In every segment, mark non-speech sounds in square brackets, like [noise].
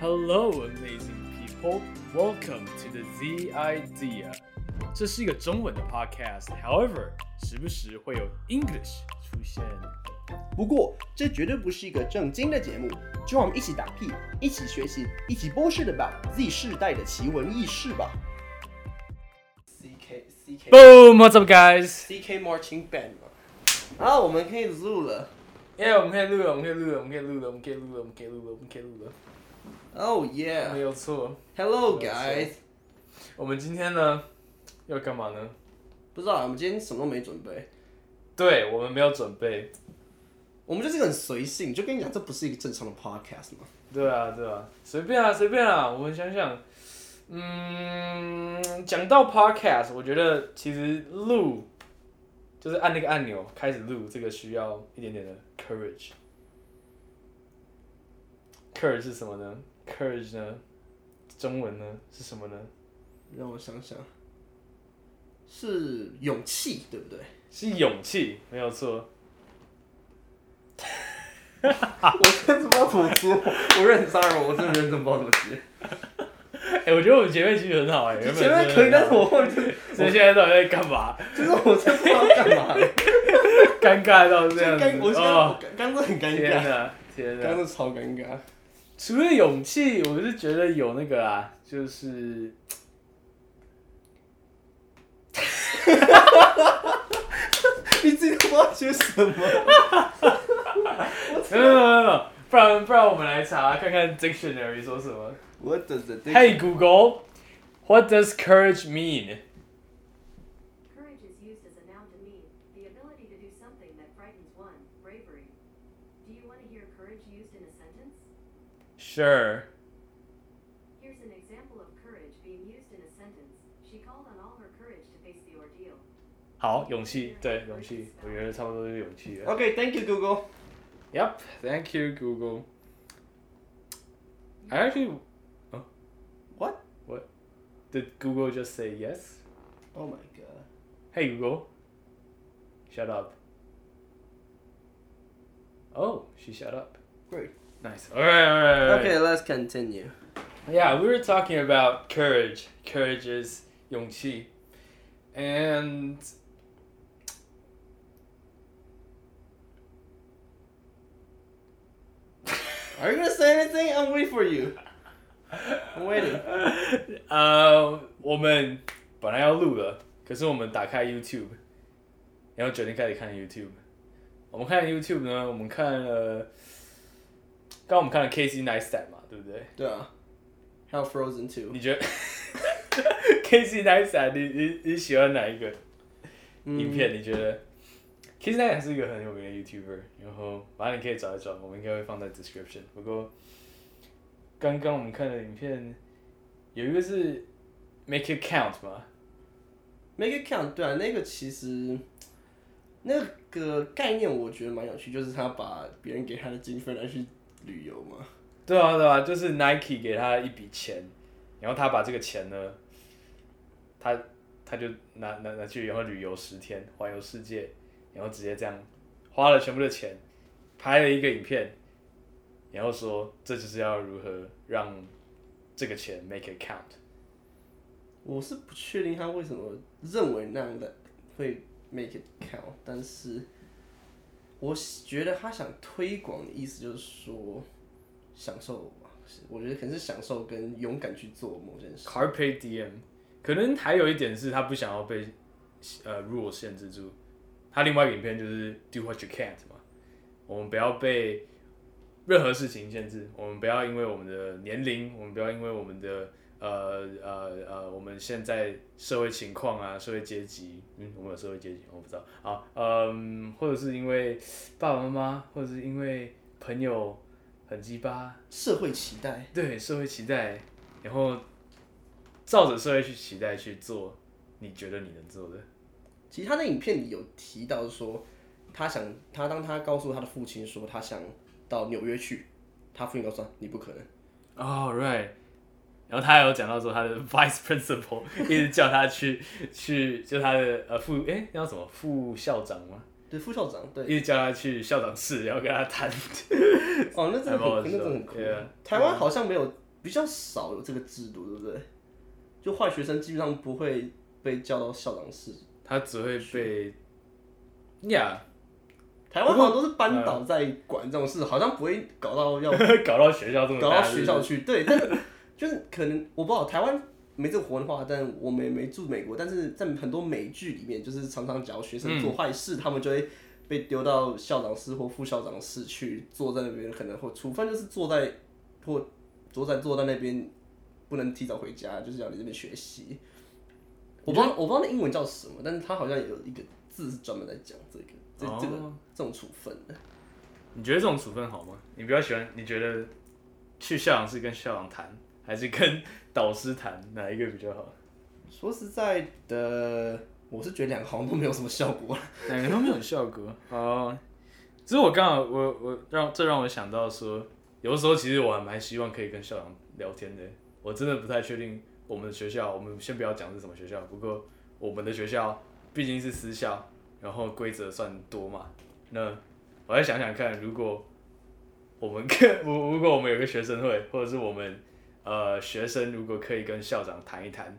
Hello, amazing people. Welcome to the Z Idea. 这是一个中文的 podcast. However, 时不时会有 English 出现。不过，这绝对不是一个正经的节目。就让我们一起打屁，一起学习，一起 bullshit about Z 世代的奇闻异事吧。C K C K Boom! What's up, guys? C K Marching Band 嘛。好，我们可以录了。耶，我们可以录了，我们可以录了，我们可以录了，我们可以录了，我们可以录了，我们可以录了。 Oh yeah！没有错。Hello guys！我们今天呢要干嘛呢？不知道，我们今天什么都没准备。对，我们没有准备。我们就是很随性，就跟你讲，这不是一个正常的 podcast 嘛。对啊，对啊，随便啊，随便啊。我们想想，嗯，讲到 podcast，我觉得其实录就是按那个按钮开始录，这个需要一点点的 courage。courage 是什么呢？courage 呢？中文呢是什么呢？让我想想，是勇气，对不对？是勇气，没有错。[laughs] 我真的不知道怎么接，我认真，sorry，我真的认真不知道怎么接。[laughs] 哎、欸，我觉得我们前面其实很好哎、欸，前面可以，但是我后面，所以现在到底在干嘛？就是我真不知道干嘛，[laughs] 尴尬到这样子。我哦，刚刚很尴尬。天哪，天哪，刚刚超尴尬。除了勇气，我是觉得有那个啊，就是，你自己都不知道接什么。没有没有没有，不然不然我们来查看看 dictionary 说什么。What does the Hey Google, what does courage mean? Sure. Here's an example of courage being used in a sentence. She called on all her courage to face the ordeal. 好，勇气，对，勇气，我觉得差不多是勇气了。 Okay, thank you, Google. Yep, thank you, Google. I actually, What? what? Did Google just say yes? Oh my god. Hey Google. Shut up. Oh, she shut up. Great. Nice. All right, all right. All right. Okay, let's continue. Yeah, we were talking about courage. Courage is 勇气. And Are you gonna say anything? I'm waiting for you. I'm waiting. [laughs] 呃，我们本来要录了，可是我们打开 YouTube，然后决定开始看 YouTube。我们看 YouTube 呢，我们看了，刚 刚我们看了 Casey Neistat 嘛，对不对？对啊。还有 Frozen Two。你觉得 [laughs] Casey Neistat，你你你喜欢哪一个影片？你觉得 Casey Neistat 是一个很有名的 YouTuber，然后反正你可以找一找，我们应该会放在 description。不过刚刚我们看的影片有一个是 Make It Count 嘛，Make It Count，对啊，那个其实那个概念我觉得蛮有趣，就是他把别人给他的经费来去旅游嘛。对啊，对啊，就是 Nike 给他一笔钱，然后他把这个钱呢，他他就拿拿拿去，然后旅游十天，环游世界，然后直接这样花了全部的钱，拍了一个影片，然后说这就是要如何让这个钱 make it count。我是不确定他为什么认为那样的会 make it count，但是我觉得他想推广的意思就是说。享受，我觉得可能是享受跟勇敢去做某件事。Carpe diem，可能还有一点是他不想要被呃 rule 限制住。他另外影片就是 do what you can't 嘛，我们不要被任何事情限制，我们不要因为我们的年龄，我们不要因为我们的呃呃呃我们现在社会情况啊，社会阶级，嗯，我们有社会阶级，我不知道啊，嗯，或者是因为爸爸妈妈，或者是因为朋友。很鸡巴，社会期待，对社会期待，然后照着社会去期待去做，你觉得你能做的？其实他那影片里有提到说，他想他当他告诉他的父亲说他想到纽约去，他父亲告诉他你不可能。哦、oh,，right，然后他还有讲到说他的 [laughs] vice principal 一直叫他去去，就他的呃副哎叫什么副校长吗？对，副校长，对，一直叫他去校长室，然后跟他谈。[laughs] 哦，那真的很，那真的很酷。Yeah, 台湾好像没有比较少有这个制度，对不对？就坏学生基本上不会被叫到校长室，他只会被呀。Yeah. 台湾好像都是班导在管这种事，好像不会搞到要 [laughs] 搞到学校这么搞到学校去。对，但是就是可能我不知道台湾没这个文化，但我们也没住美国，但是在很多美剧里面，就是常常只要学生做坏事，他们就会被丢到校长室或副校长室去，坐在那边，可能或处分就是坐在或坐在坐在那边，不能提早回家，就是要你这边学习。我不知道我不知道那英文叫什么，但是他好像有一个字是专门在讲这个。这这个这种处分的，你觉得这种处分好吗？你比较喜欢？你觉得去校长室跟校长谈，还是跟导师谈，哪一个比较好？说实在的，我是觉得两个好像都没有什么效果，两个都没有效果。[laughs] 哦，只是我刚好我我让这让我想到说，有的时候其实我还蛮希望可以跟校长聊天的。我真的不太确定我们的学校，我们先不要讲是什么学校，不过我们的学校毕竟是私校。然后规则算多嘛？那我再想想看，如果我们跟如 [laughs] 如果我们有个学生会，或者是我们呃学生如果可以跟校长谈一谈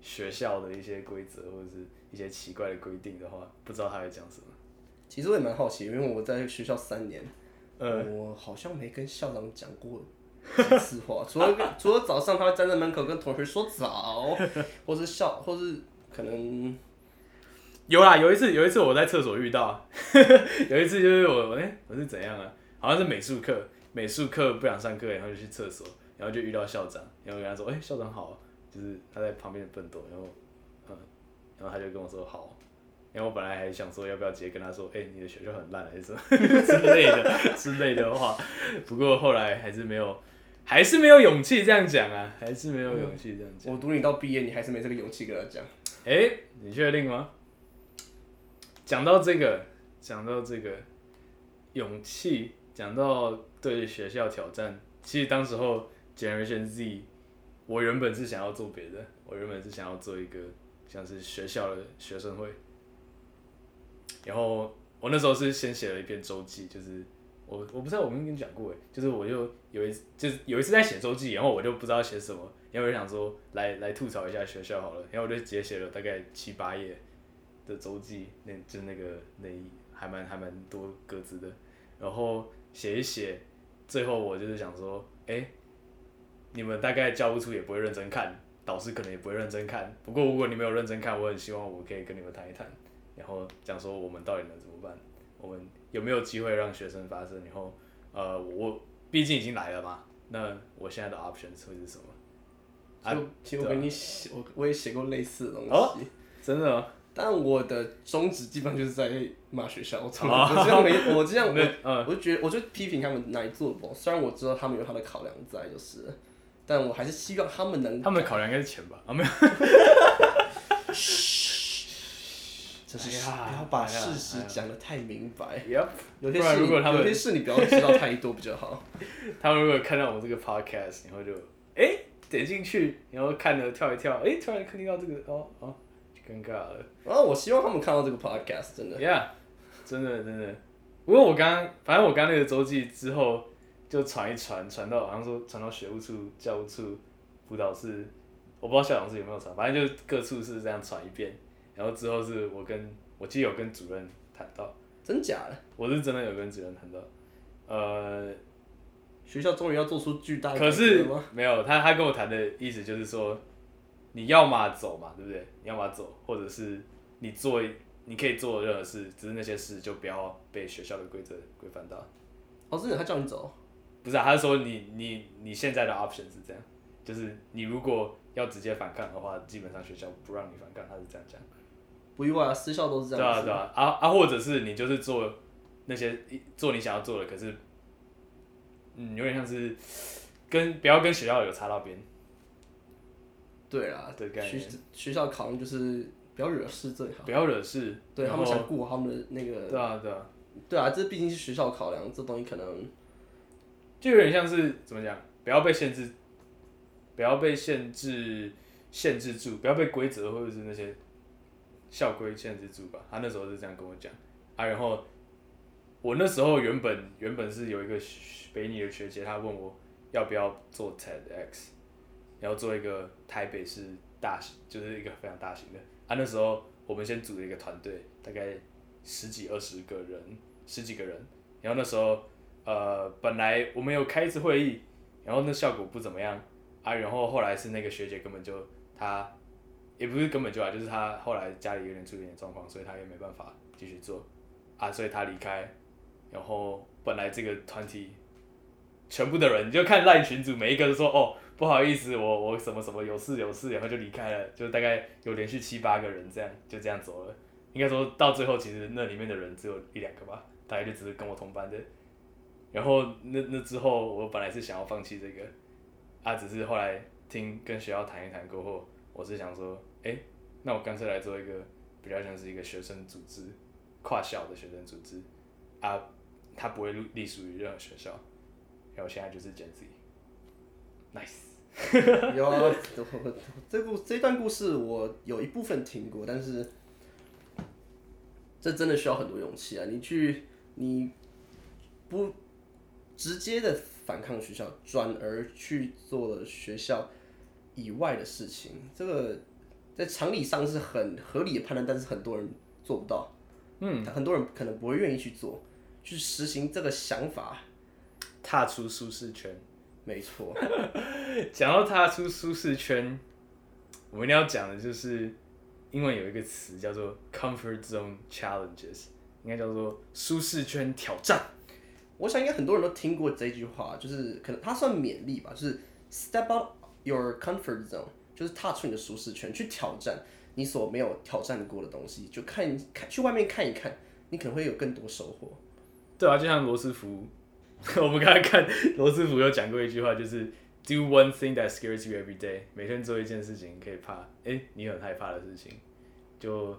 学校的一些规则或者是一些奇怪的规定的话，不知道他会讲什么。其实我也蛮好奇，因为我在学校三年，呃，我好像没跟校长讲过几次话，[laughs] 除了除了早上他会站在门口跟同学说早，[laughs] 或是校，或是可能。有啦，有一次，有一次我在厕所遇到，[laughs] 有一次就是我，哎、欸，我是怎样啊？好像是美术课，美术课不想上课，然后就去厕所，然后就遇到校长，然后跟他说，哎、欸，校长好，就是他在旁边的笨斗，然后，嗯，然后他就跟我说好，然后我本来还想说要不要直接跟他说，哎、欸，你的学校很烂还是什么 [laughs] 之类的之类的话，不过后来还是没有，还是没有勇气这样讲啊，还是没有勇气这样讲、嗯。我读你到毕业，你还是没这个勇气跟他讲。哎、欸，你确定吗？讲到这个，讲到这个勇气，讲到对学校挑战，其实当时候 Generation Z，我原本是想要做别的，我原本是想要做一个像是学校的学生会，然后我那时候是先写了一篇周记，就是我我不知道我没有跟你讲过诶，就是我就有一次就有一次在写周记，然后我就不知道写什么，然后我就想说来来吐槽一下学校好了，然后我就直接写了大概七八页。的周记，那就那个那一还蛮还蛮多格子的，然后写一写，最后我就是想说，哎、你们大概教务处也不会认真看，导师可能也不会认真看，不过如果你们有认真看，我很希望我可以跟你们谈一谈，然后讲说我们到底能怎么办，我们有没有机会让学生发声，然后呃，我毕竟已经来了嘛，那我现在的 options 会是什么？啊，其实我跟你写，我我也写过类似的东西，哦、真的吗？但我的宗旨基本上就是在骂学校，我这样没，我这样 [laughs] 我，我就觉得，我就批评他们哪里做的不好。虽然我知道他们有他的考量在，就是，但我还是希望他们能。他们的考量应该是钱吧？啊，没有。[laughs] 这是不要把事实讲得太明白。Yep。有些事，有些事你不要知道太多比较好。[laughs] 他们如果看到我这个 podcast，然后就哎点进去，然后看了跳一跳，哎突然看到这个哦哦。尴尬了。然后、哦、我希望他们看到这个 podcast，真的。Yeah，真的真的。不过我刚刚，反正我刚那个周记之后就传一传，传到好像说传到学务处、教务处、辅导室，我不知道校长室有没有传，反正就各处是这样传一遍。然后之后是我跟我记得有跟主任谈到。真假的？我是真的有跟主任谈到。呃，学校终于要做出巨大的。可是没有，他他跟我谈的意思就是说。你要么走嘛，对不对？你要么走，或者是你做，你可以做任何事，只是那些事就不要被学校的规则规范到。哦，是他叫你走？不是啊，他是说你你你现在的 option 是这样，就是你如果要直接反抗的话，基本上学校不让你反抗，他是这样讲。不意外啊，私校都是这样。对啊对啊，啊啊，或者是你就是做那些做你想要做的，可是嗯，有点像是跟不要跟学校有擦到边。对啊，对，学学校考量就是不要惹事最好。不要惹事，对他们想顾好他们的那个。对啊，对啊。对啊，这毕竟是学校考量，这东西可能就有点像是怎么讲，不要被限制，不要被限制限制住，不要被规则或者是那些校规限制住吧。他那时候是这样跟我讲啊，然后我那时候原本原本是有一个北女的学姐，她问我，要不要做 TEDx，然后做一个台北市大型，就是一个非常大型的。啊，那时候我们先组了一个团队，大概十几二十个人，十几个人。然后那时候，呃，本来我们有开一次会议，然后那效果不怎么样啊。然后后来是那个学姐根本就她，也不是根本就啊，就是她后来家里有点出一点状况，所以她也没办法继续做啊，所以她离开。然后本来这个团体全部的人，你就看赖群组，每一个都说哦，不好意思，我我什么什么有事有事，然后就离开了，就大概有连续七八个人这样就这样走了。应该说到最后，其实那里面的人只有一两个吧。大概就只是跟我同班的，然后那那之后，我本来是想要放弃这个，啊，只是后来听跟学校谈一谈过后，我是想说，哎，那我干脆来做一个比较像是一个学生组织，跨校的学生组织，啊，它不会隶属于任何学校，然后现在就是剪辑，nice，[laughs] 有啊，这故这段故事我有一部分听过，但是这真的需要很多勇气啊，你去。你不直接的反抗学校，转而去做了学校以外的事情，这个在常理上是很合理的判断，但是很多人做不到。嗯，很多人可能不会愿意去做，去实行这个想法，踏出舒适圈。没错。[laughs] 讲到踏出舒适圈，我们一定要讲的就是英文有一个词叫做 comfort zone challenges。应该叫做舒适圈挑战。我想应该很多人都听过这句话，就是可能它算勉励吧，就是 step out your comfort zone，就是踏出你的舒适圈，去挑战你所没有挑战过的东西，就看看去外面看一看，你可能会有更多收获。对啊，就像罗斯福，[laughs] 我们刚才看罗斯福有讲过一句话，就是 do one thing that scares you every day，每天做一件事情可以怕，哎，你很害怕的事情，就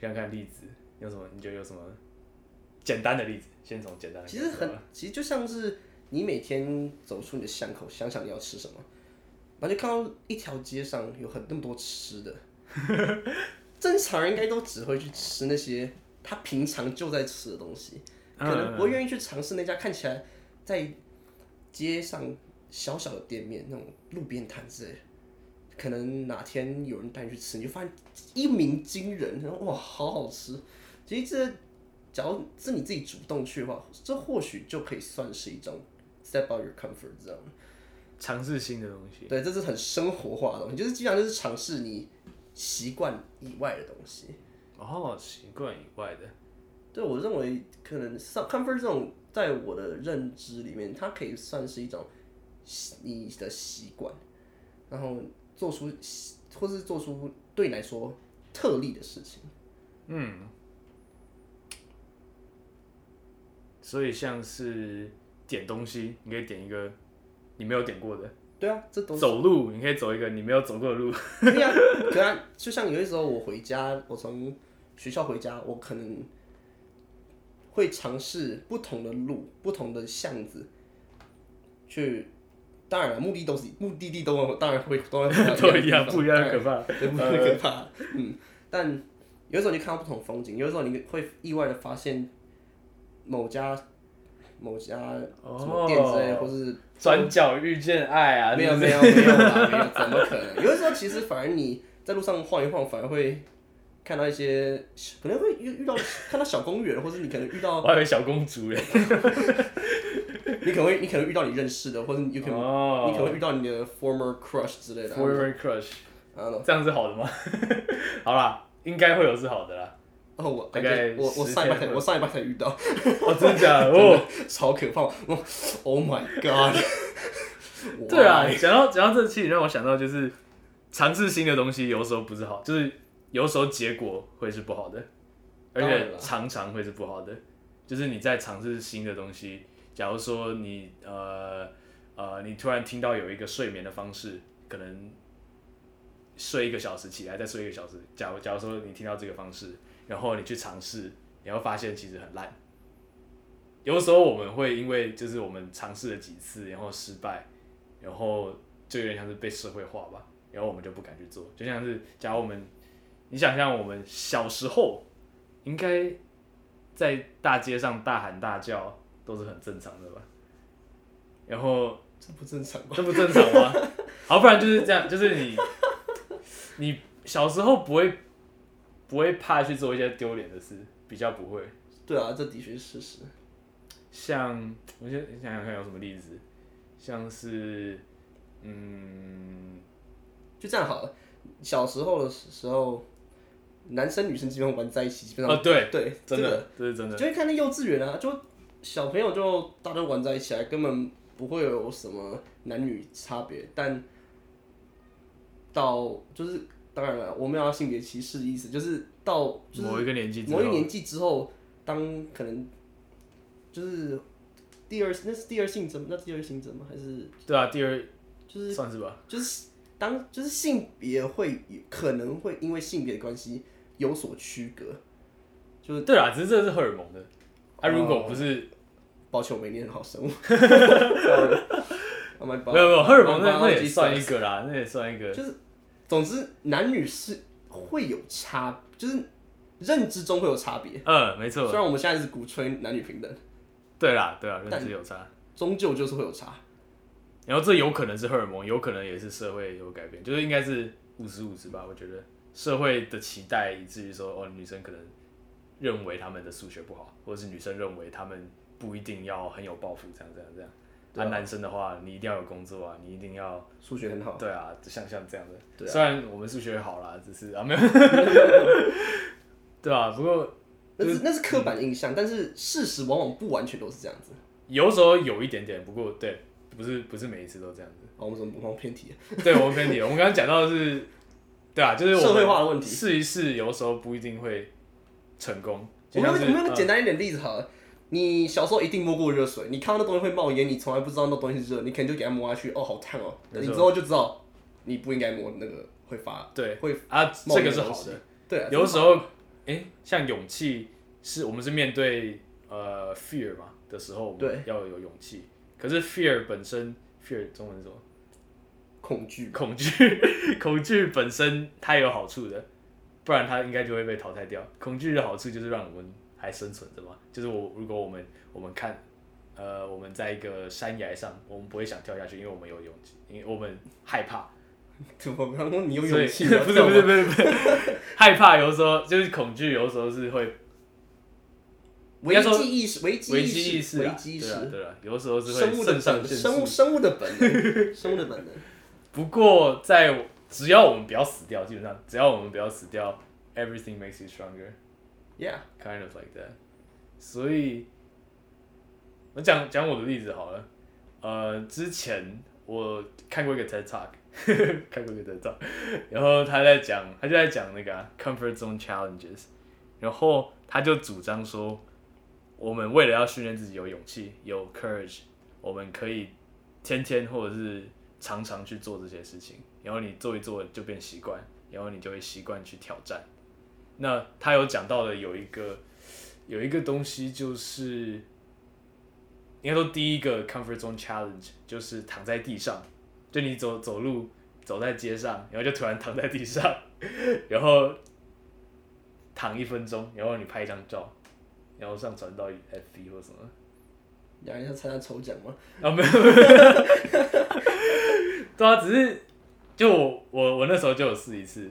看看例子，有什么你就有什么。简单的例子，先从简单的。其实很，其实就像是你每天走出你的巷口，想想你要吃什么，然后就看到一条街上有很那么多吃的。[laughs] 正常人应该都只会去吃那些他平常就在吃的东西，可能不会愿意去尝试那家看起来在街上小小的店面那种路边摊之类的。可能哪天有人带你去吃，你就发现一鸣惊人，然后哇，好好吃。其实这。假如是你自己主动去的话，这或许就可以算是一种 step out your comfort zone，尝试新的东西。对，这是很生活化的东西，就是基本上就是尝试你习惯以外的东西。哦，习惯以外的。对，我认为可能 comfort zone 在我的认知里面，它可以算是一种你的习惯，然后做出或是做出对你来说特例的事情。嗯。所以像是点东西，你可以点一个你没有点过的。对啊，这都走路，你可以走一个你没有走过的路。对啊，对啊，就像有些时候我回家，我从学校回家，我可能会尝试不同的路、不同的巷子去。当然了，目的都是目的地都当然会都会都一样，不一样可怕，对，不一样可怕。嗯，但有的时候你看到不同风景，有的时候你会意外的发现。某家某家什么店之类，或是转角遇见爱啊？没有没有没有啦，没有，[laughs] 怎么可能？有的时候其实反而你在路上晃一晃，反而会看到一些，可能会遇遇到看到小公园，或者你可能遇到，[laughs] 我还以为小公主嘞。[laughs] 你可能会你可能遇到你认识的，或者你可能你可能会遇到你的 former crush 之类的。former crush，这样是好的吗？好啦，应该会有是好的啦。哦，我大概我我上一班才我上一班才遇到，哦，真的假的？[laughs] 哦，超可怕！哦，Oh my god！[laughs] 对啊，讲到讲到这期，让我想到就是尝试新的东西，有时候不是好，就是有时候结果会是不好的，而且常常会是不好的。就是你在尝试新的东西，假如说你呃呃，你突然听到有一个睡眠的方式，可能睡一个小时起来再睡一个小时。假如假如说你听到这个方式。然后你去尝试，你会发现其实很烂。有的时候我们会因为就是我们尝试了几次，然后失败，然后就有点像是被社会化吧，然后我们就不敢去做。就像是假如我们，你想象我们小时候，应该在大街上大喊大叫都是很正常的吧？然后这不正常吧？这不正常吗？好，不然就是这样，就是你你小时候不会不会怕去做一些丢脸的事，比较不会。对啊，这的确是事实。像我先想想看有什么例子，像是嗯，就这样好了。小时候的时候，男生女生基本上玩在一起，基本上哦对对，真的，这是真的。就会看那幼稚园啊，就小朋友就大家玩在一起来，根本不会有什么男女差别。但到就是当然了，我没有要性别歧视的意思，就是到就是某一个年纪，某一个年纪之后，当可能就是第二那是第二性征，那第二性征吗？还是对啊，第二就是算是吧，就是当就是性别会可能会因为性别关系有所区隔，就是对啊，只是这是荷尔蒙的。啊，如果不是，抱歉，我没念好生物。[laughs] 没有没有，荷尔蒙那那也算一个啦，那也算一个。就是，总之男女是会有差，就是认知中会有差别。嗯，没错。虽然我们现在是鼓吹男女平等，对啦，对啊，认知有差，终究就是会有差。然后这有可能是荷尔蒙，有可能也是社会有改变，就是应该是五十五十吧。我觉得社会的期待，以至于说哦，女生可能认为他们的数学不好，或者是女生认为他们不一定要很有抱负，这样这样这样。啊，男生的话，你一定要有工作啊，你一定要数学很好。对啊，像像这样的。对啊。虽然我们数学好啦，只是啊没有。[laughs] [laughs] 对啊，不过那是那是刻板印象，嗯，但是事实往往不完全都是这样子。有时候有一点点，不过对，不是不是每一次都这样子。好，我们怎么不放偏题？对，我们偏题。我们刚刚讲到的是，对啊，就是社会化的问题。试一试，有时候不一定会成功。我们我们简单一点例子好了。你小时候一定摸过热水，你看到那东西会冒烟，你从来不知道那东西是热，你可能就给它摸下去，哦，好烫哦。你之后就知道，你不应该摸那个会发，对，会啊，这个是好的。对啊，有时候，哎、欸，像勇气是我们是面对呃 fear 嘛的时候，对，要有勇气。可是 fear 本身，fear 中文是什么？恐惧，恐惧，[laughs] 恐惧本身它也有好处的，不然它应该就会被淘汰掉。恐惧的好处就是让我们。还生存着吗？就是我，如果我们我们看，呃，我们在一个山崖上，我们不会想跳下去，因为我们有勇气，因为我们害怕。我刚刚你有勇气？不是不是不是不是，害怕有时候就是恐惧，有时候是会危机意识，危机意识，危机意识，对啊有时候是会生物的本生物生物的本能，[laughs] 生物的本能。不过在只要我们不要死掉，基本上只要我们不要死掉，everything makes you stronger。Yeah, kind of like that。所以，我讲讲我的例子好了。呃，之前我看过一个 TED Talk，[laughs] 看过一个 TED Talk，然后他在讲，他就在讲那个、啊、comfort zone challenges，然后他就主张说，我们为了要训练自己有勇气、有 courage，我们可以天天或者是常常去做这些事情，然后你做一做就变习惯，然后你就会习惯去挑战。那他有讲到的有一个有一个东西，就是应该说第一个 comfort zone challenge 就是躺在地上，就你走走路走在街上，然后就突然躺在地上，[laughs] 然后躺一分钟，然后你拍一张照，然后上传到 FB 或什么。两人要参加抽奖吗？啊没有，[laughs] 对啊，只是就我我我那时候就有试一次。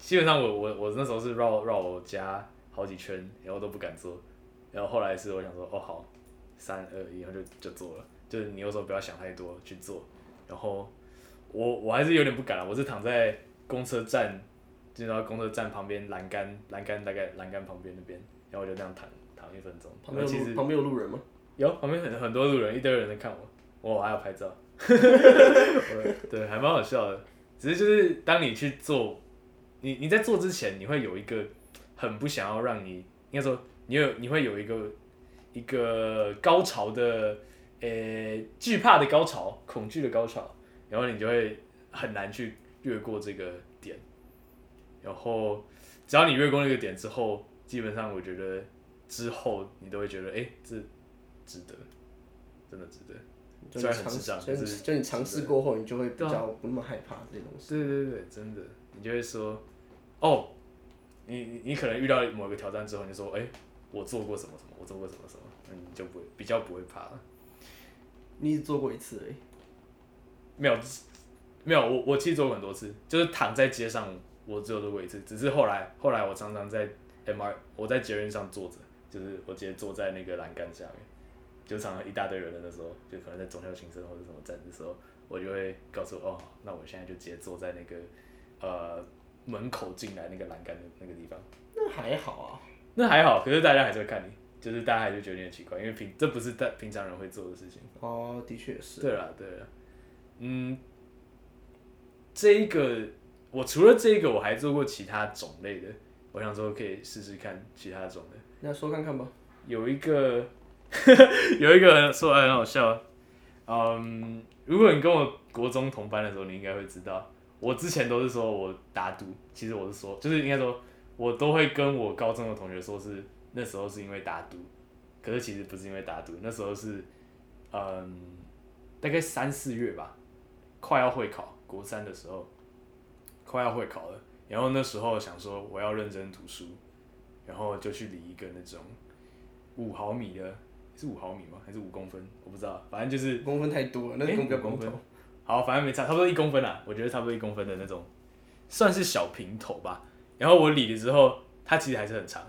基本上我我我那时候是绕绕我家好几圈，然后都不敢做，然后后来是我想说，哦好，三二一，然后就就做了，就是你有时候不要想太多去做，然后我我还是有点不敢了，我是躺在公车站，进到公车站旁边栏杆栏杆大概栏杆旁边那边，然后我就那样躺躺一分钟。旁边其实旁边有路人吗？有，旁边很很多路人，一堆人在看我，我还要拍照，[laughs] 对，还蛮好笑的，只是就是当你去做。你你在做之前，你会有一个很不想要让你，应该说你有你会有一个一个高潮的，呃、欸，惧怕的高潮，恐惧的高潮，然后你就会很难去越过这个点，然后只要你越过那个点之后，基本上我觉得之后你都会觉得，哎、欸，这值得，真的值得。就你尝，就就你尝试过后，你就会比较不那么害怕这些东西。对对对，真的，你就会说。哦，你你你可能遇到某一个挑战之后，你就说，哎、欸，我做过什么什么，我做过什么什么，那你就不会比较不会怕了。你只做过一次而已。没有没有，我我其实做过很多次，就是躺在街上，我只有做过一次。只是后来后来我常常在 MR，我在捷运上坐着，就是我直接坐在那个栏杆下面，就常常一大堆人的时候，就可能在忠孝新生或者什么站的时候，我就会告诉我哦，那我现在就直接坐在那个呃门口进来那个栏杆的那个地方。那还好啊，那还好，可是大家还是会看你。就是大家还是觉得有点奇怪，因为平这不是大平常人会做的事情。哦，的确是。对了，对了，嗯，这一个我除了这一个，我还做过其他种类的，我想说可以试试看其他种类。那说看看吧。有一个，[laughs] 有一个说来很好笑，嗯，如果你跟我国中同班的时候，你应该会知道，我之前都是说我打赌，其实我是说，就是应该说，我都会跟我高中的同学说是。那时候是因为打赌，可是其实不是因为打赌，那时候是，嗯，大概三四月吧，快要会考，国三的时候，快要会考了，然后那时候想说我要认真读书，然后就去理一个那种五毫米的，是五毫米吗？还是五公分？我不知道，反正就是公分太多了，那个公分，好，反正没差，差不多一公分啦，我觉得差不多一公分的那种，算是小平头吧。然后我理了之后，它其实还是很长。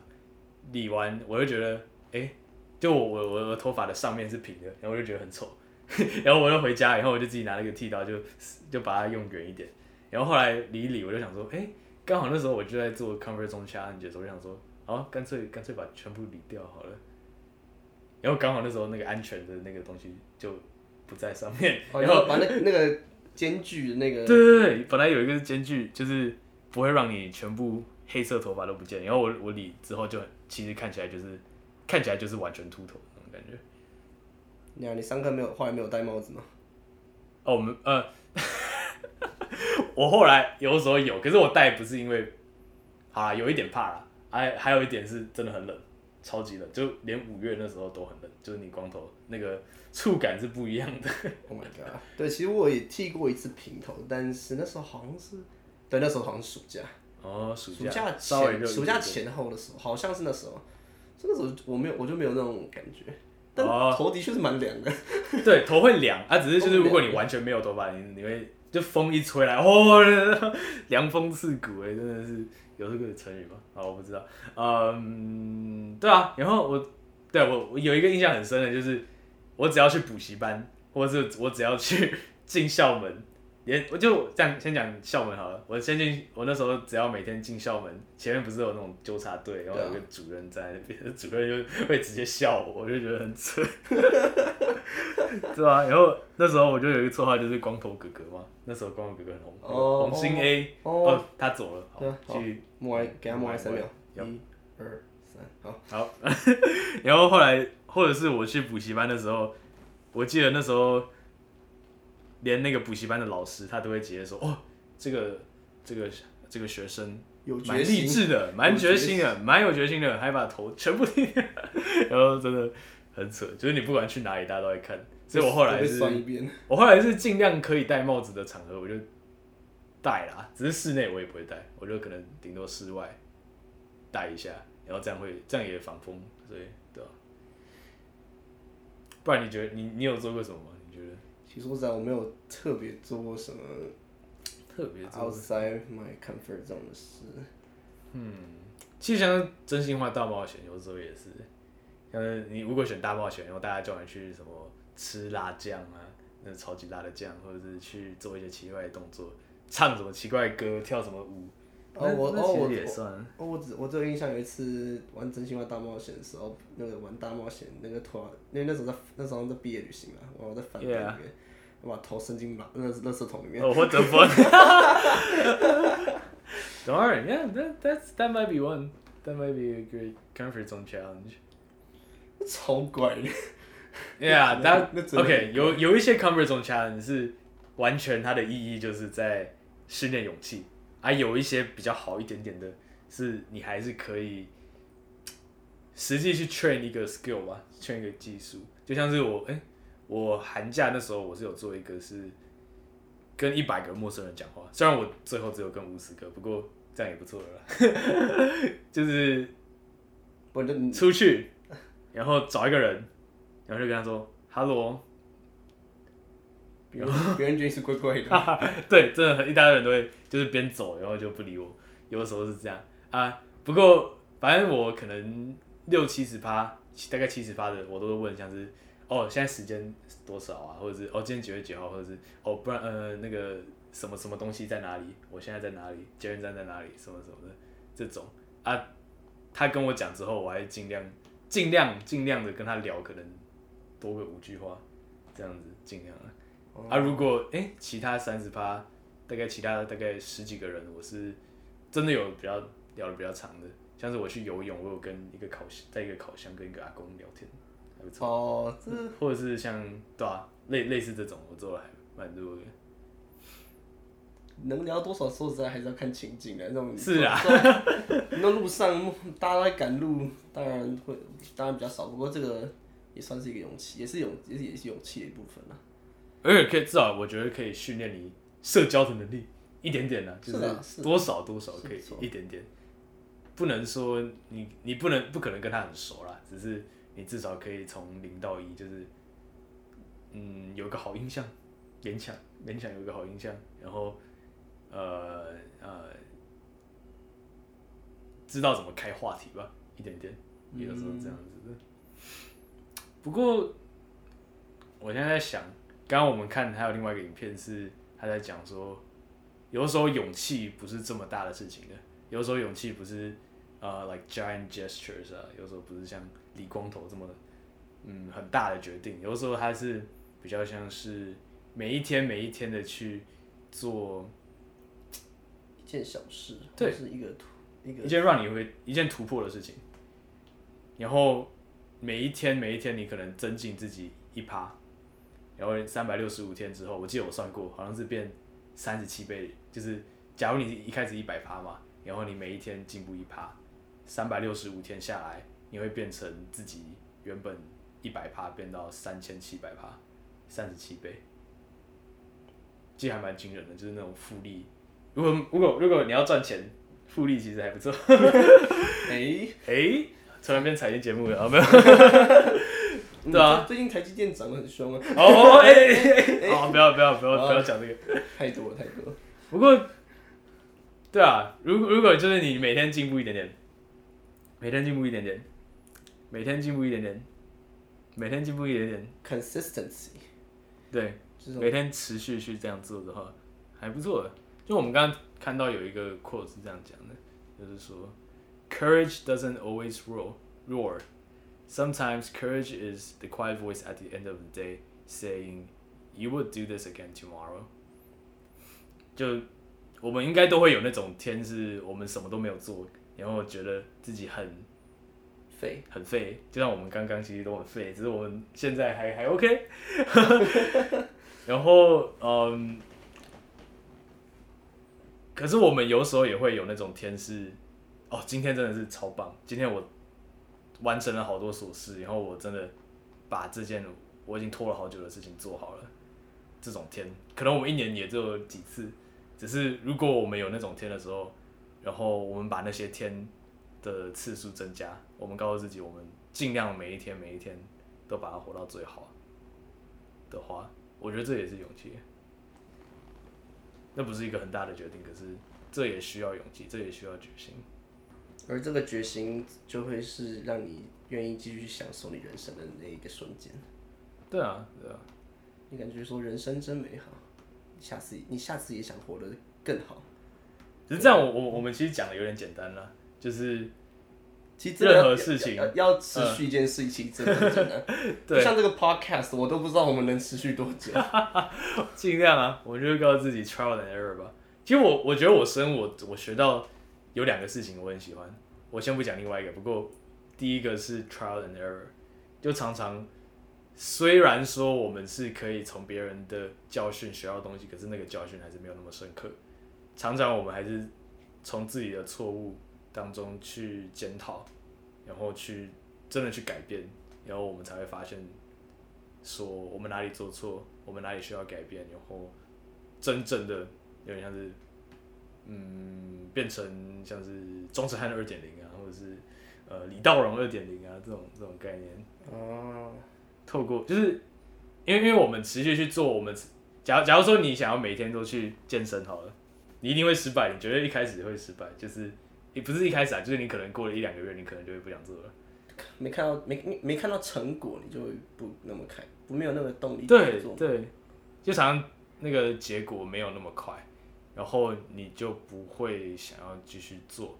理完，我就觉得，哎、就我我我头发的上面是平的，然后我就觉得很丑，[laughs] 然后我就回家，然后我就自己拿了一个剃刀就，就把它用圆一点。然后后来理一理，我就想说，哎、刚好那时候我就在做 comfort zone challenge 的时候，我就想说，哦，干脆干脆把全部理掉好了。然后刚好那时候那个安全的那个东西就不在上面，然后把那那个间距的那个，对对对，本来有一个是间距，就是不会让你全部。黑色头发都不见，然后我我理之后就其实看起来就是看起来就是完全秃头那种感觉。你啊，你上课没有后来没有戴帽子吗？哦，我们呃，[laughs] 我后来有时候有，可是我戴不是因为，啊，有一点怕啦，还还有一点是真的很冷，超级冷，就连五月那时候都很冷，就是你光头那个触感是不一样的。[laughs] Oh my god！对，其实我也剃过一次平头，但是那时候好像是，对，那时候好像是暑假。哦，暑假，假前，暑假前后的时候，好像是那时候，那时候我没有，我就没有那种感觉，但头的确是蛮凉的。[laughs] 对，头会凉啊，只是就是如果你完全没有头发，你你会就风一吹来，哦，[laughs] 凉风刺骨哎，真的是有这个成语吗？啊，我不知道。嗯，对啊，然后我对我我有一个印象很深的，就是我只要去补习班，或者是我只要去 [laughs] 进校门。也我就这样先讲校门好了。我先进，我那时候只要每天进校门，前面不是有那种纠察队，然后有个主任在那边，[laughs] 主任就会直接笑我，我就觉得很蠢，[laughs] 对吧？然后那时候我就有一个绰号，就是光头哥哥嘛。那时候光头哥哥很红，红星 A 哦，他走了，好，去默哀，给他默哀三秒，一、二、三，好，好。[laughs] 然后后来，或者是我去补习班的时候，我记得那时候。连那个补习班的老师，他都会直接说：“哦，这个这个这个学生蛮励志的，蛮决心的，蛮有决心的，还把头全部剃掉。[laughs] ”然后真的很扯，就是你不管去哪里，大家都会看。所以我后来是，我后来是尽量可以戴帽子的场合，我就戴啦。只是室内我也不会戴，我就可能顶多室外戴一下，然后这样会这样也防风，所以对吧？不然你觉得你你有做过什么吗？你觉得？其实我实在，我没有特别做过什么特别 outside my comfort zone 的事。嗯，其实像真心话大冒险，有时候也是，像你如果选大冒险，然后大家叫你去什么吃辣酱啊，那超级辣的酱，或者是去做一些奇怪的动作，唱什么奇怪的歌，跳什么舞。哦，我哦我也算。哦，我只我只有印象有一次玩真心话大冒险的时候，那个玩大冒险那个团，因为那时候在那时候在毕业旅行嘛，我在饭店里面，我把头伸进马那个垃圾桶里面。哦，我的妈！Don't worry, yeah, that that's that might be one. That might be a great comfort zone challenge. 超怪的。Yeah, that OK. 有有一些 comfort zone challenge 是完全它的意义就是在训练勇气。还、啊、有一些比较好一点点的，是你还是可以实际去 train 一个 skill 吧，train 一个技术。就像是我，哎、欸，我寒假那时候我是有做一个是跟一百个陌生人讲话，虽然我最后只有跟五十个，不过这样也不错了啦。[laughs] 就是出去，然后找一个人，然后就跟他说 “hello”，别人 [laughs] 别人觉得是怪怪的。对，真的一大堆人都会就是边走，然后就不理我。有的时候是这样。啊，不过反正我可能六七十趴，大概七十趴的我都会问，像是哦现在时间多少啊，或者是哦今天几月几号，或者是哦不然呃那个什么什么东西在哪里，我现在在哪里，捷运站在哪里，什么什么的这种。啊，他跟我讲之后，我还尽量尽量尽量的跟他聊，可能多个五句话，这样子尽量啊。哦、啊如果哎、欸、其他三十趴，大概其他大概十几个人，我是。真的有比较聊的比较长的，像是我去游泳，我有跟一个烤在一个烤箱跟一个阿公聊天，还不错。哦，这或者是像对啊，类类似这种，我做了还蛮多的。能聊多少，说实在还是要看情景的，那种是啊。那路上大家都在赶路，当然会当然比较少，不过这个也算是一个勇气，也是勇也是也是勇气的一部分啦。而且可以至少我觉得可以训练你社交的能力。一点点呢、啊，就是多少多少可以一点点，不能说你你不能不可能跟他很熟啦，只是你至少可以从零到一，就是嗯有个好印象，勉强勉强有个好印象，然后呃呃知道怎么开话题吧，一点点，有的时候这样子的。嗯、不过我现在在想，刚刚我们看还有另外一个影片是他在讲说。有的时候勇气不是这么大的事情的，有的时候勇气不是呃，like giant gestures 啊，有时候不是像李光头这么嗯很大的决定，有的时候他是比较像是每一天每一天的去做一件小事，对，是一个突一个一件让你会一件突破的事情，然后每一天每一天你可能增进自己一趴，然后三百六十五天之后，我记得我算过，好像是变三十七倍。就是，假如你一开始一百趴嘛，然后你每一天进步一趴，三百六十五天下来，你会变成自己原本一百趴变到三千七百趴，三十七倍，其实还蛮惊人的，就是那种复利。如果如果如果你要赚钱，复利其实还不错。[laughs] 哎哎，突然变财经节目了啊？没有。[laughs] 对啊，最近台积电涨得很凶啊。哦哎哎哎，好，[laughs] 不要不要不要不要讲这个，太多了太多了。不过，对啊，如果如果就是你每天进步一点点，每天进步一点点，每天进步一点点，每天进步一点点，consistency，对，每天持续去这样做的话，还不错的。就我们刚刚看到有一个 quote 是这样讲的，就是说，courage doesn't always roar roar. Sometimes courage is the quiet voice at the end of the day saying, "You will do this again tomorrow." 就我们应该都会有那种天，是我们什么都没有做，然后觉得自己很废，很废。就像我们刚刚其实都很废，只是我们现在还还 OK。然后嗯，可是我们有时候也会有那种天是，哦，今天真的是超棒，今天我完成了好多琐事，然后我真的把这件我已经拖了好久的事情做好了。这种天，可能我们一年也只有几次。只是如果我们有那种天的时候，然后我们把那些天的次数增加，我们告诉自己，我们尽量每一天每一天都把它活到最好的话，我觉得这也是勇气。那不是一个很大的决定，可是这也需要勇气，这也需要决心。而这个决心就会是让你愿意继续享受你人生的那一个瞬间。对啊，对啊。你感觉说人生真美好。下次你下次也想活得更好，只是这样我，我我我们其实讲的有点简单了，就是其实任何事情要，持续一件事情真的很简单，[laughs] 对，就像这个 podcast 我都不知道我们能持续多久，[laughs] 尽量啊，我就会告诉自己 trial and error 吧。其实我我觉得我生我我学到有两个事情我很喜欢，我先不讲另外一个，不过第一个是 trial and error，就常常。虽然说我们是可以从别人的教训学到东西，可是那个教训还是没有那么深刻。常常我们还是从自己的错误当中去检讨，然后去真的去改变，然后我们才会发现说我们哪里做错，我们哪里需要改变，然后真正的有点像是嗯，变成像是钟子汉二点零啊，或者是呃李道荣二点零啊这种这种概念。哦。透过就是，因为因为我们持续去做我们假假如说你想要每天都去健身好了，你一定会失败，你绝对一开始会失败，就是也不是一开始啊，就是你可能过了一两个月，你可能就会不想做了。没看到没没看到成果，你就会不那么开，不没有那个动力对对，就常常那个结果没有那么快，然后你就不会想要继续做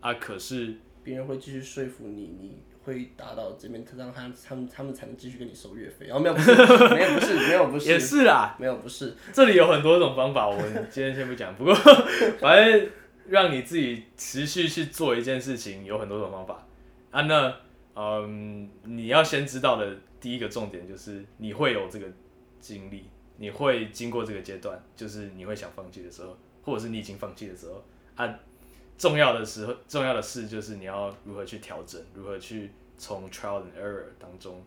啊。可是别人会继续说服你，你会达到这边，让他他们他们才能继续跟你收月费。然后没有不是 [laughs] 没有不是没有不是也是啦，没有不是，这里有很多种方法，我们今天先不讲。不过 [laughs] 反正让你自己持续去做一件事情，有很多种方法啊。那嗯，你要先知道的第一个重点就是你会有这个经历，你会经过这个阶段，就是你会想放弃的时候，或者是你已经放弃的时候啊。重要的时候，重要的事就是你要如何去调整，如何去从 trial and error 当中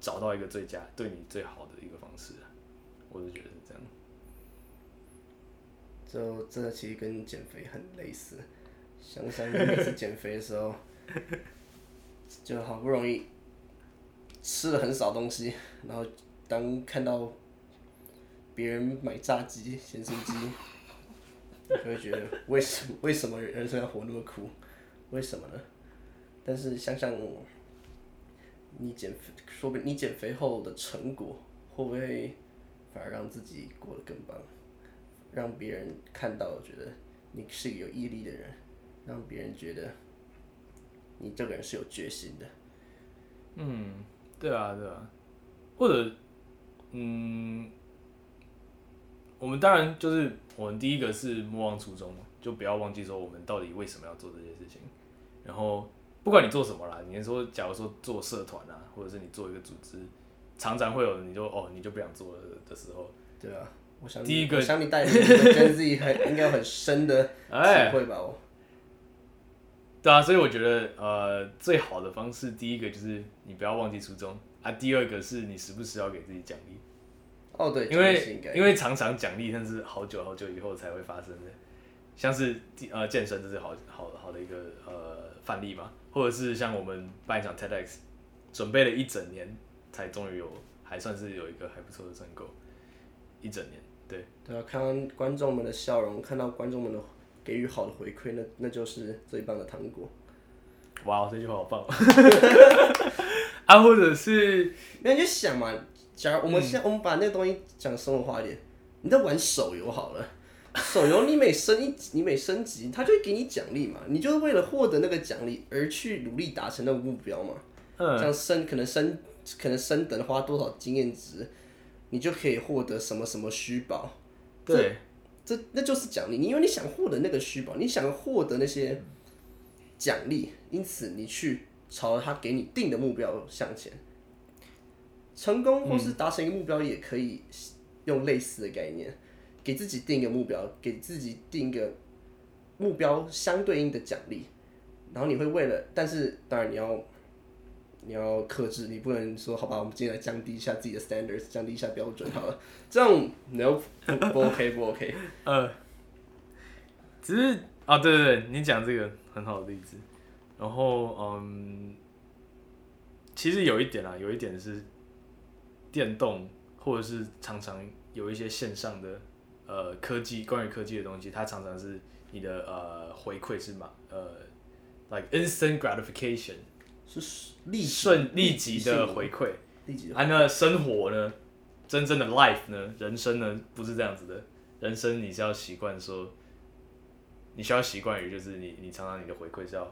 找到一个最佳、对你最好的一个方式。我就觉得是这样。就真的其实跟减肥很类似，想想每次减肥的时候。[laughs] 就好不容易吃了很少东西，然后当看到别人买炸鸡、咸酥鸡，[laughs] 你会觉得为什么为什么人生要活那么苦？为什么呢？但是想想你减肥，说不定你减肥后的成果会不会反而让自己过得更棒？让别人看到觉得你是个有毅力的人，让别人觉得。你这个人是有决心的，嗯，对啊，对啊，或者，嗯，我们当然就是我们第一个是莫忘初衷嘛，就不要忘记说我们到底为什么要做这些事情。然后不管你做什么啦，你说假如说做社团啊，或者是你做一个组织，常常会有你就哦你就不想做了的时候，对啊，我想第一个我想你带领跟自己很 [laughs] 应该有很深的体会吧，我。对啊，所以我觉得，呃，最好的方式，第一个就是你不要忘记初衷啊，第二个是你时不时要给自己奖励。哦，对，因为因为常常奖励，但是好久好久以后才会发生的，像是呃健身，这是好好好的一个呃范例嘛，或者是像我们办一场 TEDx，准备了一整年，才终于有还算是有一个还不错的成果，一整年，对。对啊，看到观众们的笑容，看到观众们的。给予好的回馈，那那就是最棒的糖果。哇，这句话好棒！[laughs] 啊，或者是，那你就想嘛，假如我们现、嗯、我们把那个东西讲生活化一点，你在玩手游好了，[laughs] 手游你每升一级，你每升级，它就会给你奖励嘛，你就是为了获得那个奖励而去努力达成那个目标嘛。嗯。像升可能升可能升等花多少经验值，你就可以获得什么什么虚宝。对。这那就是奖励你，因为你想获得那个虚宝，你想获得那些奖励，因此你去朝着他给你定的目标向前。成功或是达成一个目标，也可以用类似的概念，给自己定一个目标，给自己定一个目标相对应的奖励，然后你会为了，但是当然你要。你要克制，你不能说好吧，我们今天来降低一下自己的 standards，降低一下标准好了。这样 no 不 OK 不 OK。呃，只是啊，对对对，你讲这个很好的例子。然后嗯，其实有一点啊，有一点是电动或者是常常有一些线上的呃科技，关于科技的东西，它常常是你的呃回馈是嘛呃，like instant gratification。是立顺立即的回馈，啊，那生活呢？真正的 life 呢？人生呢？不是这样子的。人生你是要习惯说，你需要习惯于就是你你常常你的回馈是要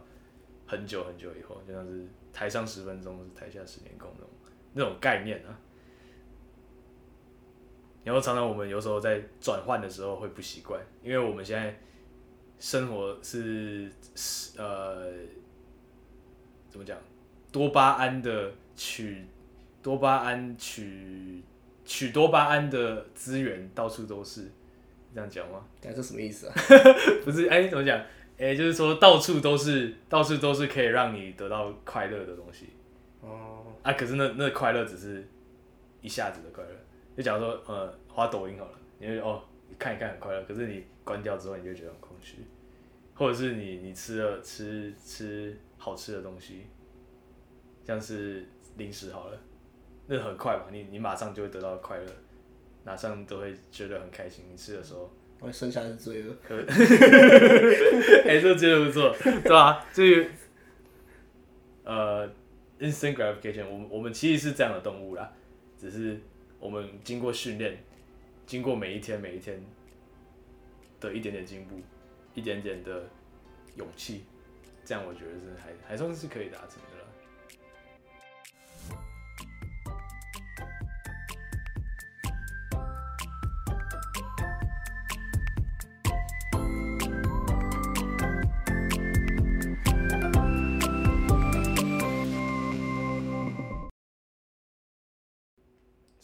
很久很久以后，就像是台上十分钟是台下十年功那种那种概念啊。然后常常我们有时候在转换的时候会不习惯，因为我们现在生活是呃。怎么讲？多巴胺的取多巴胺取取多巴胺的资源到处都是，这样讲吗？这是什么意思啊？[laughs] 不是，哎、欸，怎么讲？哎、欸，就是说到处都是，到处都是可以让你得到快乐的东西。哦。啊，可是那那快乐只是一下子的快乐。就假如说，呃，滑抖音好了，你会哦，你看一看很快乐，可是你关掉之后，你就觉得很空虚。或者是你你吃了吃吃好吃的东西，像是零食好了，那很快嘛，你你马上就会得到快乐，马上都会觉得很开心。你吃的时候，我剩下的是罪恶。可，[laughs] 哎、欸，这个真的不错，对吧、啊？这个呃，instant gratification，我们我们其实是这样的动物啦，只是我们经过训练，经过每一天每一天的一点点进步，一点点的勇气，这样我觉得是还还算是可以达成的。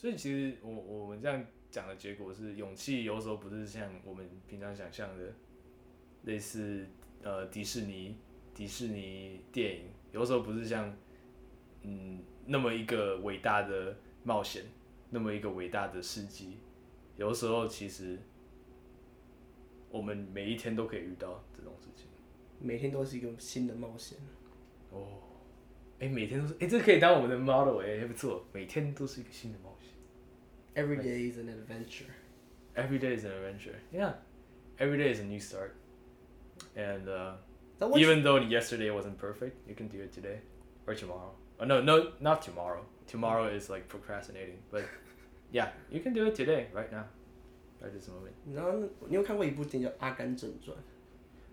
所以其实我我们这样讲的结果是，勇气有时候不是像我们平常想象的，类似呃迪士尼迪士尼电影，有时候不是像嗯那么一个伟大的冒险，那么一个伟大的事迹，有时候其实我们每一天都可以遇到这种事情，每天都是一个新的冒险。哦，哎，每天都是哎，这可以当我们的 model 哎，还不错，每天都是一个新的冒险。Every day is an adventure. Every day is an adventure. Yeah, every day is a new start. And uh, That was- even though yesterday wasn't perfect, you can do it today or tomorrow. Oh no, no, not tomorrow. Tomorrow is like procrastinating. But [laughs] yeah, you can do it today, right now, right this moment. 然后你有看过一部电影叫《阿甘正传》？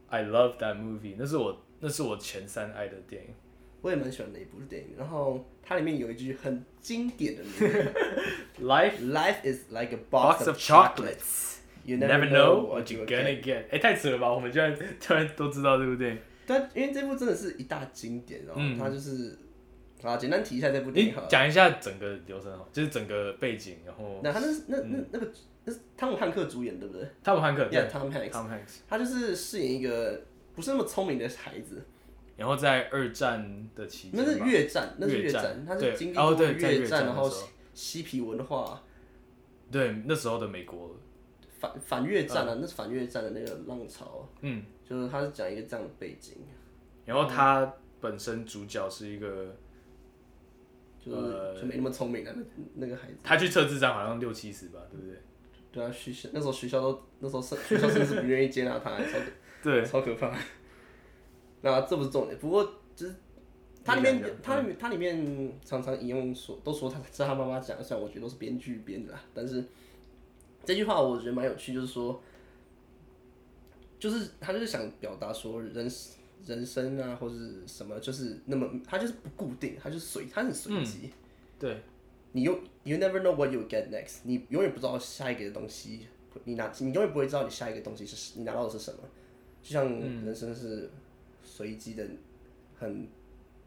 I love that movie. 那是我那是我前三爱的电影。 我也蛮喜欢的一部电影。然后它里面有一句很经典的名言 [laughs] Life：“Life is like a box box of chocolates. You Never never know what you're you gonna get.” 哎，太扯了吧！我们居然突然都知道这部电影。但因为这部真的是一大经典，然后嗯它就是啊，简单提一下这部电影好了。讲一下整个流程哦，就是整个背景，然后那他那是那那个那是汤姆汉克主演对不对汤姆汉克对？Yeah，Tom Hanks。Tom Hanks，他就是饰演一个不是那么聪明的孩子，然后在二战的期间，那是越战，那是越越战战，他是经历哦过越战然后嬉皮文化，对那时候的美国，反反越战啊，那是反越战的那个浪潮，嗯，就是他是讲一个这样的背景，然后他本身主角是一个，就是呃就没那么聪明的那那个孩子，他去测智商好像六七十吧，对不对？对啊，学校那时候学校都那时候是学校甚至不愿意接纳他，超对，超可怕。那这不是重点，不过就是它里面它里面它里面常常引用说，都说他是他妈妈讲的，虽然我觉得都是编剧编的啦，但是这句话我觉得蛮有趣，就是说，就是他就是想表达说人人生啊，或是什么，就是那么他就是不固定，他就是随，他很随机。对，你永 you never know what you get next，你永远不知道下一个的东西，你拿你永远不会知道你下一个东西是你拿到的是什么，就像人生是随机的，很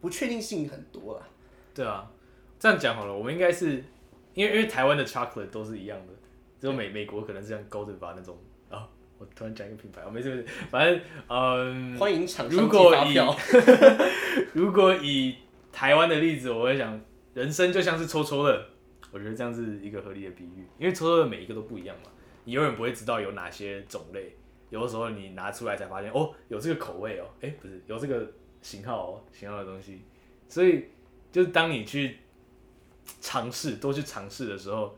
不确定性很多啦。对啊，这样讲好了，我们应该是因为因为台湾的 chocolate 都是一样的，只有美美国可能是像 Golden Bar 那种啊。我突然讲一个品牌，我没事没事，反正嗯，欢迎厂商如果以 [laughs] 如果以台湾的例子，我会想，人生就像是抽抽乐，我觉得这样是一个合理的比喻，因为抽抽乐每一个都不一样嘛，你永远不会知道有哪些种类，有的时候你拿出来才发现，哦，有这个口味哦，哎，不是，有这个型号哦，型号的东西，所以就是当你去尝试，多去尝试的时候，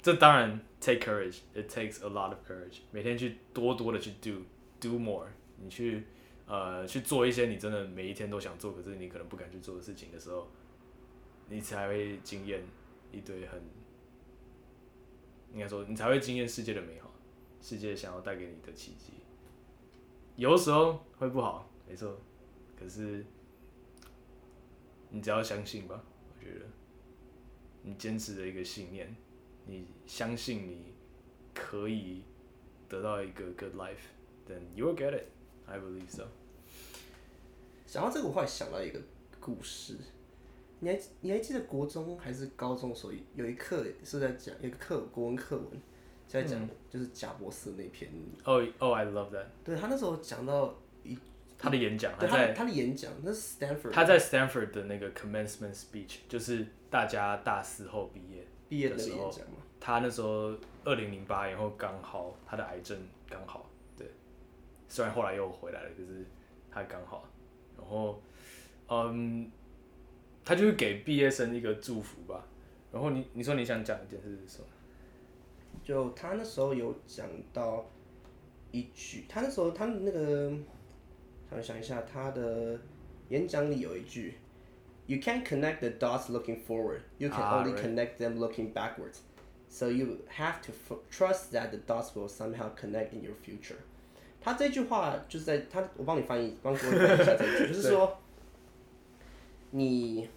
这当然 take courage，it takes a lot of courage，每天去多多的去 do do more，你去。呃，去做一些你真的每一天都想做，可是你可能不敢去做的事情的时候，你才会惊艳一堆很，应该说你才会惊艳世界的美好，世界想要带给你的奇迹。有时候会不好，没错，可是你只要相信吧，我觉得你坚持的一个信念，你相信你可以得到一个 good life，then you will get it。I believe so。想到这个，我后来想到一个故事。你还你还记得国中还是高中的时候，有一课是在讲，一个课国文课文在讲，就是贾博士那篇。哦哦，I love that。对他那时候讲到一他的演讲，他在的他的演讲，那是 Stanford 他在 Stanford 的那个 commencement speech，就是大家大四后毕业毕业的的时候。他那时候二零零八，然后刚好他的癌症刚好，对，虽然后来又回来了，可是他刚好，然后嗯，他就是给毕业生一个祝福吧。然后你你说你想讲一件事是什么？就他那时候有讲到一句，他那时候他那个，我想一下，他的演讲里有一句，You can't connect the dots looking forward, you can only connect them looking backwards. So you have to trust that the dots will somehow connect in your future. 他这句话就是在他，我帮你翻译，帮各位翻译一下这句，就是说，你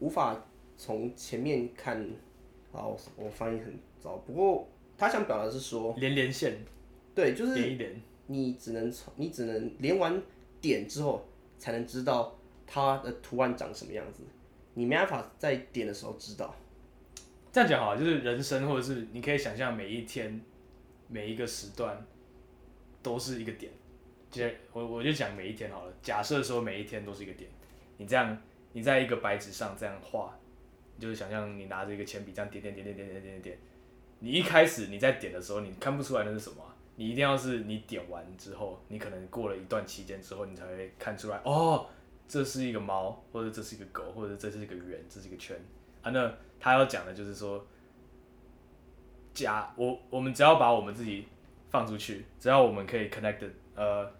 无法从前面看，好，我翻译很糟，不过他想表达是说，连连线，对，就是连一连，你只能从你只能连完点之后，才能知道它的图案长什么样子，你没办法在点的时候知道。这样讲好，就是人生，或者是你可以想象每一天，每一个时段。都是一个点，就我我就讲每一天好了。假设说每一天都是一个点，你这样你在一个白纸上这样画，你就是想象你拿着一个铅笔这样点点点点点点点点点。你一开始你在点的时候，你看不出来那是什么，你一定要是你点完之后，你可能过了一段期间之后，你才会看出来哦，这是一个猫，或者这是一个狗，或者这是一个圆，这是一个圈啊。那他要讲的就是说，假我我们只要把我们自己。放出去，只要我们可以 connect，呃，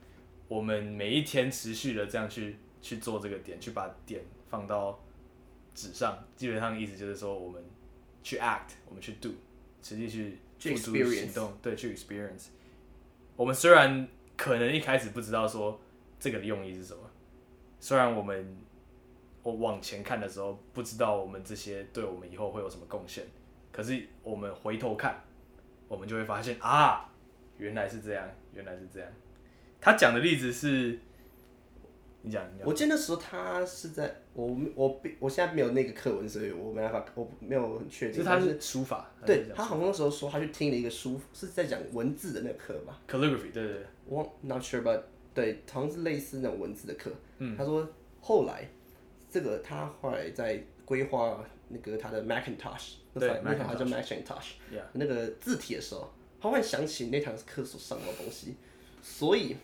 我们每一天持续的这样去去做这个点，去把点放到纸上，基本上意思就是说，我们去 act，我们去 do，实际去付诸行动，对，去 experience。我们虽然可能一开始不知道说这个的用意是什么，虽然我们我往前看的时候不知道我们这些对我们以后会有什么贡献，可是我们回头看，我们就会发现啊。原来是这样，原来是这样。他讲的例子是，你讲，你讲。我记得那时候他是在我我我现在没有那个课文，所以我没办法，我没有很确定。就是他是书法。对，他好像那时候说他去听了一个书，是在讲文字的那个课吧？Calligraphy，对对对。我 not sure，but 对，好像是类似那种文字的课。嗯。他说后来这个他后来在规划那个他的 Macintosh，对，那时候他叫 Macintosh，那个字体的时候。他忽然想起那堂课所上的东西，所以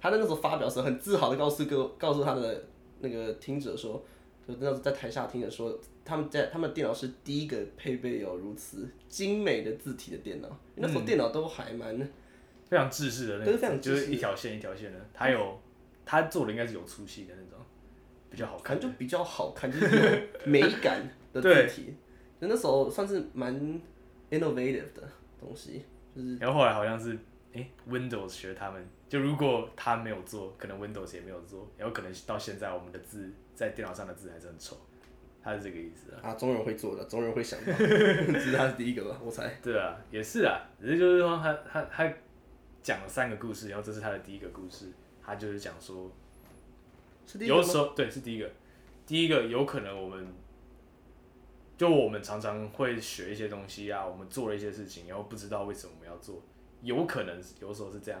他在那时候发表时候，很自豪的告诉各告诉他的那个听者说，就那时候在台下听着说，他们在他们的电脑是第一个配备有如此精美的字体的电脑。那时候电脑都还蛮非常制式的那种，就是一条线一条线的。他有他做的应该是有粗细的那种，比较好看，就比较好看，就是有美感的字体。就那时候算是蛮 innovative 的东西。就是然后后来好像是，哎，Windows 学他们，就如果他没有做，可能 Windows 也没有做，然后可能到现在我们的字在电脑上的字还是很丑，他是这个意思啊。啊，总有人会做的，总有人会想到，[laughs] 只是他是第一个吧，我猜。对啊，也是啊，只是就是说他他他讲了三个故事，然后这是他的第一个故事，他就是讲说，有时候对是第一个，第一个有可能我们。就我们常常会学一些东西啊，我们做了一些事情，然后不知道为什么我们要做，有可能有时候是这样。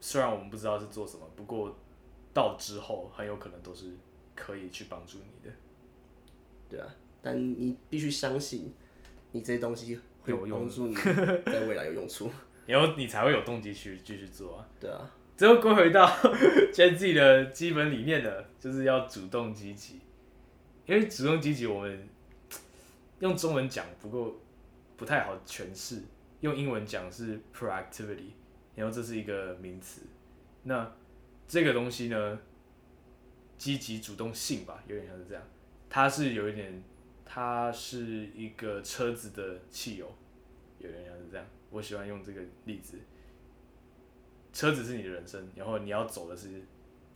虽然我们不知道是做什么，不过到之后很有可能都是可以去帮助你的。对啊，但你必须相信，你这些东西会有帮助你在未来有用处，[laughs] 然后你才会有动机去继续做啊。对啊，最后归回到 [laughs] Gen Z 的基本理念的，就是要主动积极。因为主动积极，我们用中文讲不够，不太好诠释。用英文讲是 proactivity，然后这是一个名词。那这个东西呢，积极主动性吧，有点像是这样。它是有一点，它是一个车子的汽油，有点像是这样。我喜欢用这个例子。车子是你的人生，然后你要走的是，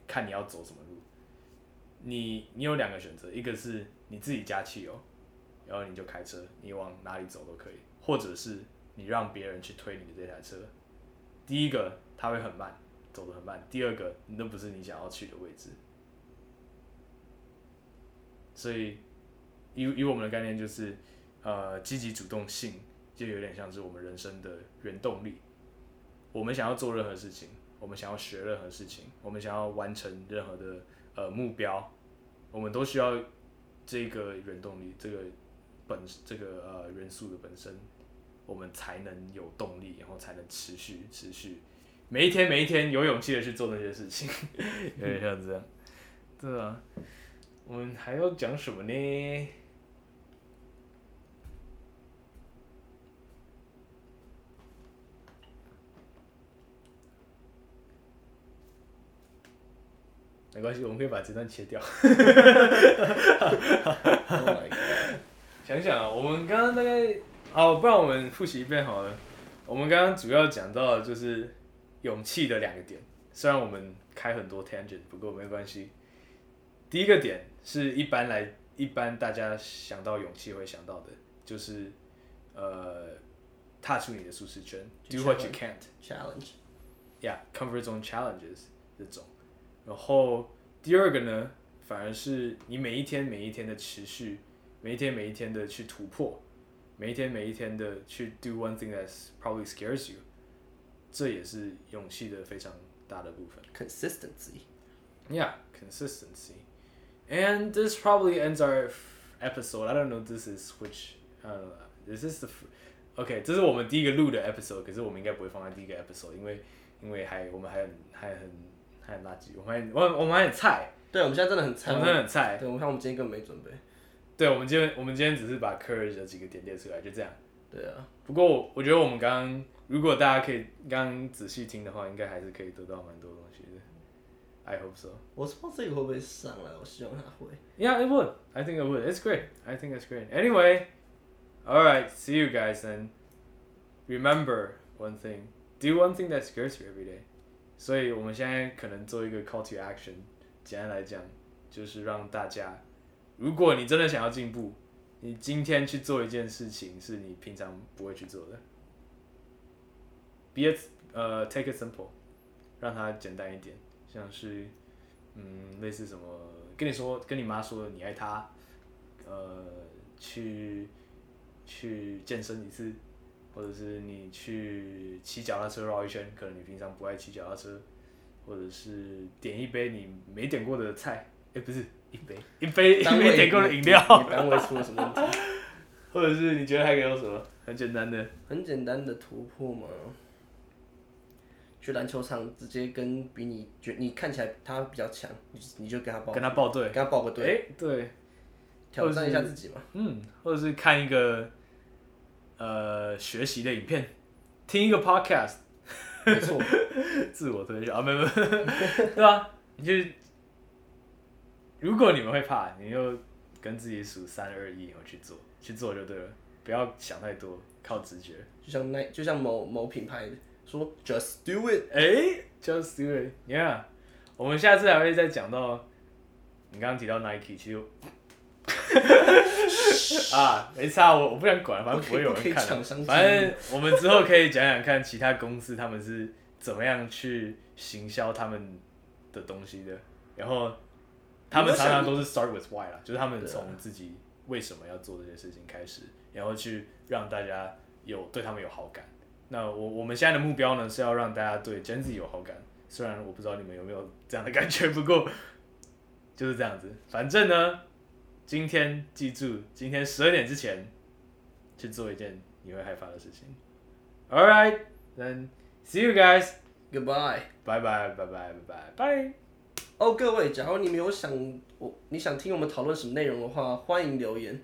看你要走什么路。你你有两个选择，一个是你自己加汽油，然后你就开车，你往哪里走都可以；或者是你让别人去推你的这台车。第一个它会很慢，走得很慢；第二个你都不是你想要去的位置。所以以以我们的概念就是，呃，积极主动性就有点像是我们人生的原动力。我们想要做任何事情，我们想要学任何事情，我们想要完成任何的呃目标。我们都需要这个原动力，这个本这个呃元素的本身，我们才能有动力，然后才能持续持续，每一天每一天有勇气的去做那些事情。[laughs] 有点像这样，对啊。我们还要讲什么呢？没关系，我们可以把这段切掉。[laughs] 想想啊，我们刚刚大概。好，不然我们复习一遍好了。我们刚刚主要讲到的就是勇气的两个点，虽然我们开很多 tangent，不过没关系。第一个点是一般来，一般大家想到勇气会想到的，就是呃，踏出你的舒适圈，do what you can't，challenge，yeah，comfort zone challenges 这种。然后第二个呢，反而是你每一天每一天的持续，每一天每一天的去突破，每一天每一天的去 do one thing that probably scares you，这也是勇气的非常大的部分。Consistency，yeah，consistency。And this probably ends our episode. I don't know this is which, I don't know. This is the, OK，这是我们第一个录的 episode，可是我们应该不会放在第一个 episode，因为因为还我们还很还很还很垃圾，我们还我我们还很菜。对，我们现在真的很菜。我们真的很菜。对，我们看我们今天根本没准备。 对，我们今天我们今天只是把 courage 的几个点列出来，就这样。对啊。不过我我觉得我们刚刚如果大家可以刚刚仔细听的话，应该还是可以得到蛮多东西的。I hope so。我不知道这个会不会上来，我希望它会。Yeah, it would. I think it would. It's great. I think it's great. Anyway, all right. See you guys then. Remember one thing. Do one thing that scares you every day. 所以我们现在可能做一个 call to action。简单来讲，就是让大家，如果你真的想要进步，你今天去做一件事情是你平常不会去做的。Be it, 呃，take it simple，让它简单一点。像是，嗯，类似什么，跟你说，跟你妈说你爱她，呃，去去健身一次，或者是你去骑脚踏车绕一圈，可能你平常不爱骑脚踏车，或者是点一杯你没点过的菜，哎、不是一杯，一杯一杯点过的饮料，你单位出了什么问题？[laughs] 或者是你觉得还可以有什么？很简单的？很简单的突破吗？去篮球场直接跟比你觉你看起来他比较强，你你就跟他报跟他报队，跟他报个队，对，挑战一下自己嘛，嗯，或者是看一个呃学习的影片，听一个 podcast，没错，[laughs] 自我推销啊，没没，对吧？你就如果你们会怕，你就跟自己数三二一，然后去做，去做就对了，不要想太多，靠直觉，就像那就像某某品牌。说 Just do it，哎、欸、，Just do it，Yeah，我们下次还会再讲到，你刚刚提到 Nike，其实，[laughs] 啊，没差，我我不想管，反正不会有人看，反正我们之后可以讲讲看其他公司他们是怎么样去行销他们的东西的，然后他们常常都是 start with why 啦，就是他们从自己为什么要做这些事情开始，然后去让大家有对他们有好感。那我我们现在的目标呢，是要让大家对 Gen Z 有好感。虽然我不知道你们有没有这样的感觉，不过就是这样子。反正呢，今天记住，今天十二点之前去做一件你会害怕的事情。All right, then see you guys. Goodbye. Bye bye bye bye bye bye. 哦，各位，假如你们有想我你想听我们讨论什么内容的话，欢迎留言。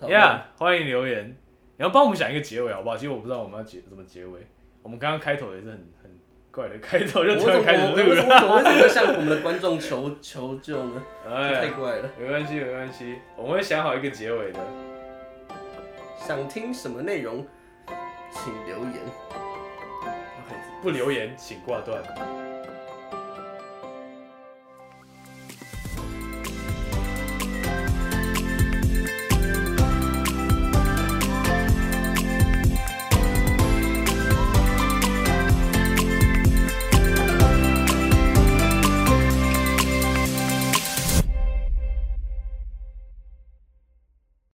Yeah，欢迎留言。你要帮我们想一个结尾好不好？其实我不知道我们要结怎么结尾。我们刚刚开头也是很很怪的开头，就突然开始录了。为什么为什么会向我们的观众求求救呢？哎，太怪了。没关系，没关系，我们会想好一个结尾的。想听什么内容，请留言。不留言请挂断。